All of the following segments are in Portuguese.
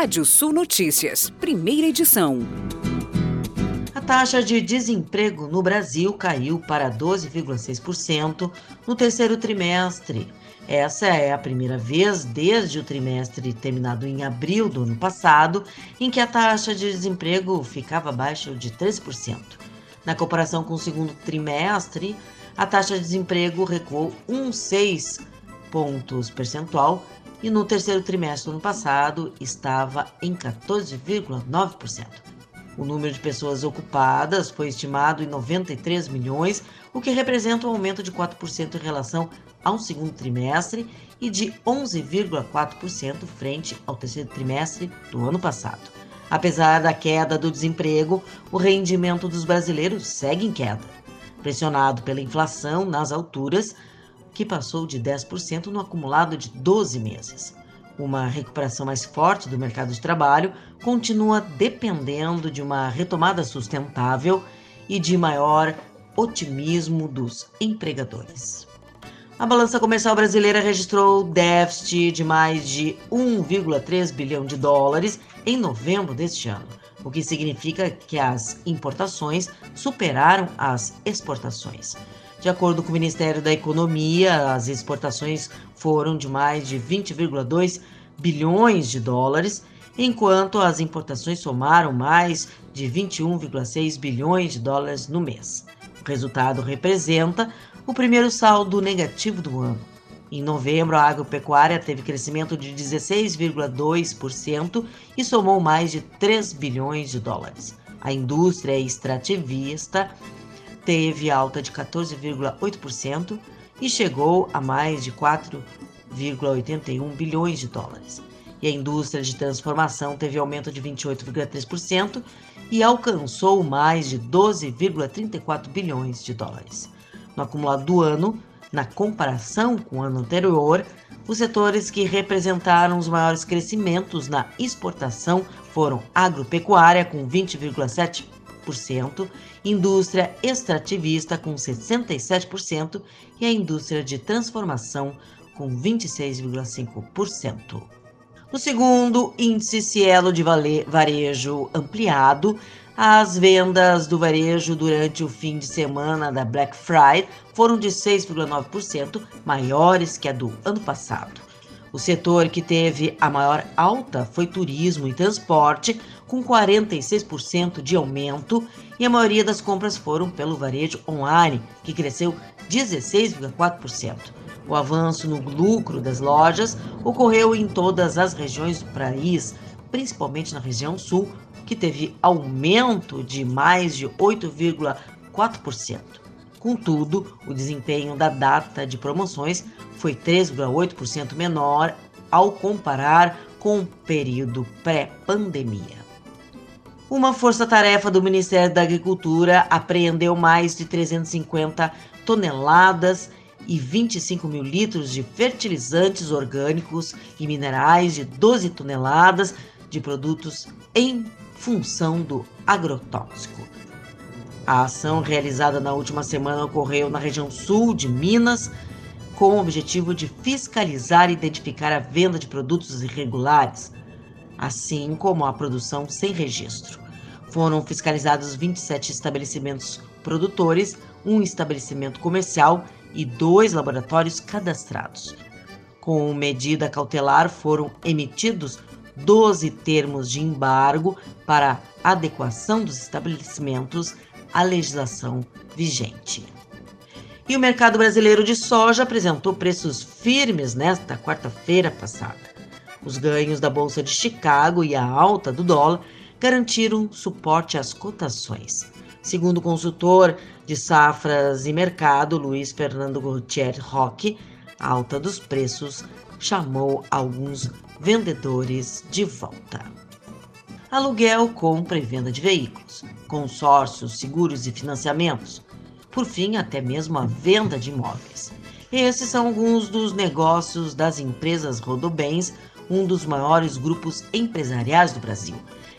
Rádio Sul Notícias, primeira edição. A taxa de desemprego no Brasil caiu para 12,6% no terceiro trimestre. Essa é a primeira vez desde o trimestre terminado em abril do ano passado em que a taxa de desemprego ficava abaixo de 13%. Na comparação com o segundo trimestre, a taxa de desemprego recuou 1,6 pontos percentual e no terceiro trimestre do ano passado estava em 14,9%. O número de pessoas ocupadas foi estimado em 93 milhões, o que representa um aumento de 4% em relação ao segundo trimestre e de 11,4% frente ao terceiro trimestre do ano passado. Apesar da queda do desemprego, o rendimento dos brasileiros segue em queda, pressionado pela inflação nas alturas, que passou de 10% no acumulado de 12 meses. Uma recuperação mais forte do mercado de trabalho continua dependendo de uma retomada sustentável e de maior otimismo dos empregadores. A balança comercial brasileira registrou déficit de mais de 1,3 bilhão de dólares em novembro deste ano, o que significa que as importações superaram as exportações. De acordo com o Ministério da Economia, as exportações foram de mais de 20,2 bilhões de dólares, enquanto as importações somaram mais de 21,6 bilhões de dólares no mês. O resultado representa o primeiro saldo negativo do ano. Em novembro, a agropecuária teve crescimento de 16,2% e somou mais de 3 bilhões de dólares. A indústria extrativista teve alta de 14,8% e chegou a mais de 4,81 bilhões de dólares. E a indústria de transformação teve aumento de 28,3% e alcançou mais de 12,34 bilhões de dólares. No acumulado do ano, na comparação com o ano anterior, os setores que representaram os maiores crescimentos na exportação foram agropecuária, com 20,7%, indústria extrativista com 67% e a indústria de transformação com 26,5%. No segundo índice Cielo de varejo ampliado, as vendas do varejo durante o fim de semana da Black Friday foram de 6,9% maiores que a do ano passado. O setor que teve a maior alta foi turismo e transporte, com 46% de aumento, e a maioria das compras foram pelo varejo online, que cresceu 16,4%. O avanço no lucro das lojas ocorreu em todas as regiões do país, principalmente na região sul, que teve aumento de mais de 8,4%. Contudo, o desempenho da data de promoções foi 3,8% menor ao comparar com o período pré-pandemia. Uma força-tarefa do Ministério da Agricultura apreendeu mais de 350 toneladas e 25 mil litros de fertilizantes orgânicos e minerais de 12 toneladas de produtos em função do agrotóxico. A ação realizada na última semana ocorreu na região sul de Minas, com o objetivo de fiscalizar e identificar a venda de produtos irregulares, assim como a produção sem registro. Foram fiscalizados 27 estabelecimentos produtores, um estabelecimento comercial e dois laboratórios cadastrados. Com medida cautelar, foram emitidos 12 termos de embargo para adequação dos estabelecimentos à legislação vigente. E o mercado brasileiro de soja apresentou preços firmes nesta quarta-feira passada. Os ganhos da Bolsa de Chicago e a alta do dólar garantiram suporte às cotações. Segundo o consultor de safras e mercado, Luiz Fernando Gutierrez Roque, a alta dos preços chamou alguns vendedores de volta. Aluguel, compra e venda de veículos, consórcios, seguros e financiamentos. Por fim, até mesmo a venda de imóveis. Esses são alguns dos negócios das empresas Rodobens, um dos maiores grupos empresariais do Brasil.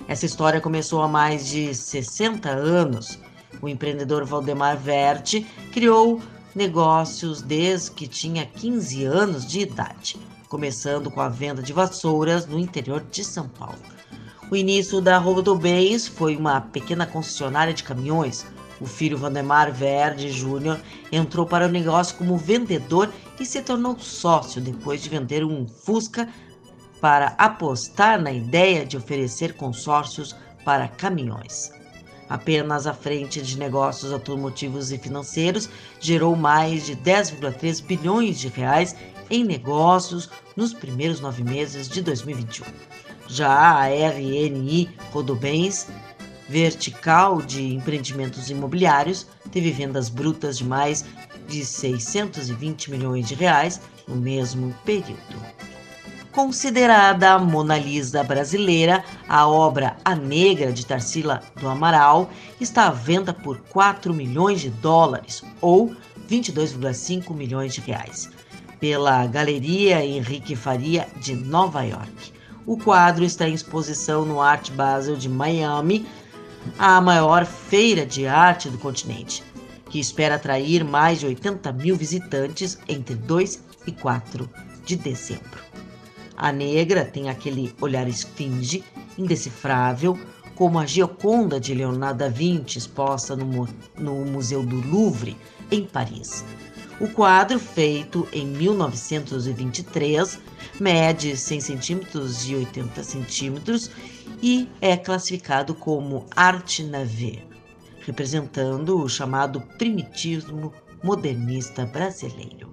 Essa história começou há mais de 60 anos. O empreendedor Valdemar Verte criou negócios desde que tinha 15 anos de idade. começando com a venda de vassouras no interior de São Paulo. O início da Rodobens foi uma pequena concessionária de caminhões. O filho Vandemar Verde Júnior entrou para o negócio como vendedor e se tornou sócio depois de vender um Fusca para apostar na ideia de oferecer consórcios para caminhões. Apenas a frente de negócios automotivos e financeiros gerou mais de 10,3 bilhões de reais em negócios nos primeiros nove meses de 2021. Já a RNI Rodobens, vertical de empreendimentos imobiliários, teve vendas brutas de mais de 620 milhões de reais no mesmo período. Considerada a Mona Lisa brasileira, a obra A Negra de Tarsila do Amaral está à venda por 4 milhões de dólares ou 22,5 milhões de reais pela Galeria Henrique Faria de Nova York. O quadro está em exposição no Art Basel de Miami, a maior feira de arte do continente, que espera atrair mais de 80 mil visitantes entre 2 e 4 de dezembro. A negra tem aquele olhar esfinge, indecifrável, como a Gioconda de Leonardo da Vinci exposta no, no Museu do Louvre, em Paris. O quadro, feito em 1923, mede 100 centímetros e 80 centímetros e é classificado como arte navê, representando o chamado primitismo modernista brasileiro.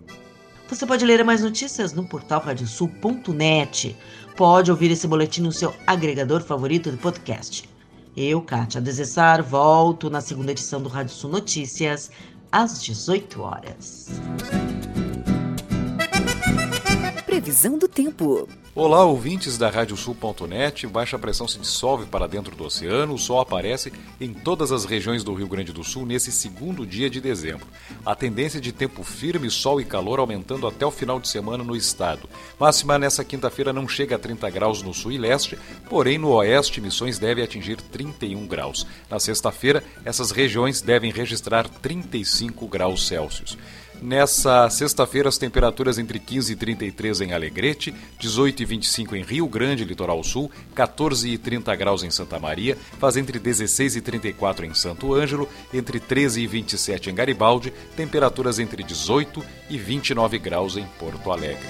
Você pode ler mais notícias no portal radiosul.net. Pode ouvir esse boletim no seu agregador favorito de podcast. Eu, Kátia Desessar, volto na segunda edição do Rádio Sul Notícias às 18 horas. Previsão do tempo. Olá, ouvintes da Radiosul.net. Baixa pressão se dissolve para dentro do oceano. O sol aparece em todas as regiões do Rio Grande do Sul nesse segundo dia de dezembro. A tendência de tempo firme, sol e calor aumentando até o final de semana no estado. Máxima nessa quinta-feira não chega a 30 graus no sul e leste, porém no oeste emissões devem atingir 31 graus. Na sexta-feira, essas regiões devem registrar 35 graus Celsius. Nessa sexta-feira, as temperaturas entre 15 e 33 em Alegrete, 18 e 25 em Rio Grande, litoral sul, 14 e 30 graus em Santa Maria, faz entre 16 e 34 em Santo Ângelo, entre 13 e 27 em Garibaldi, temperaturas entre 18 e 29 graus em Porto Alegre.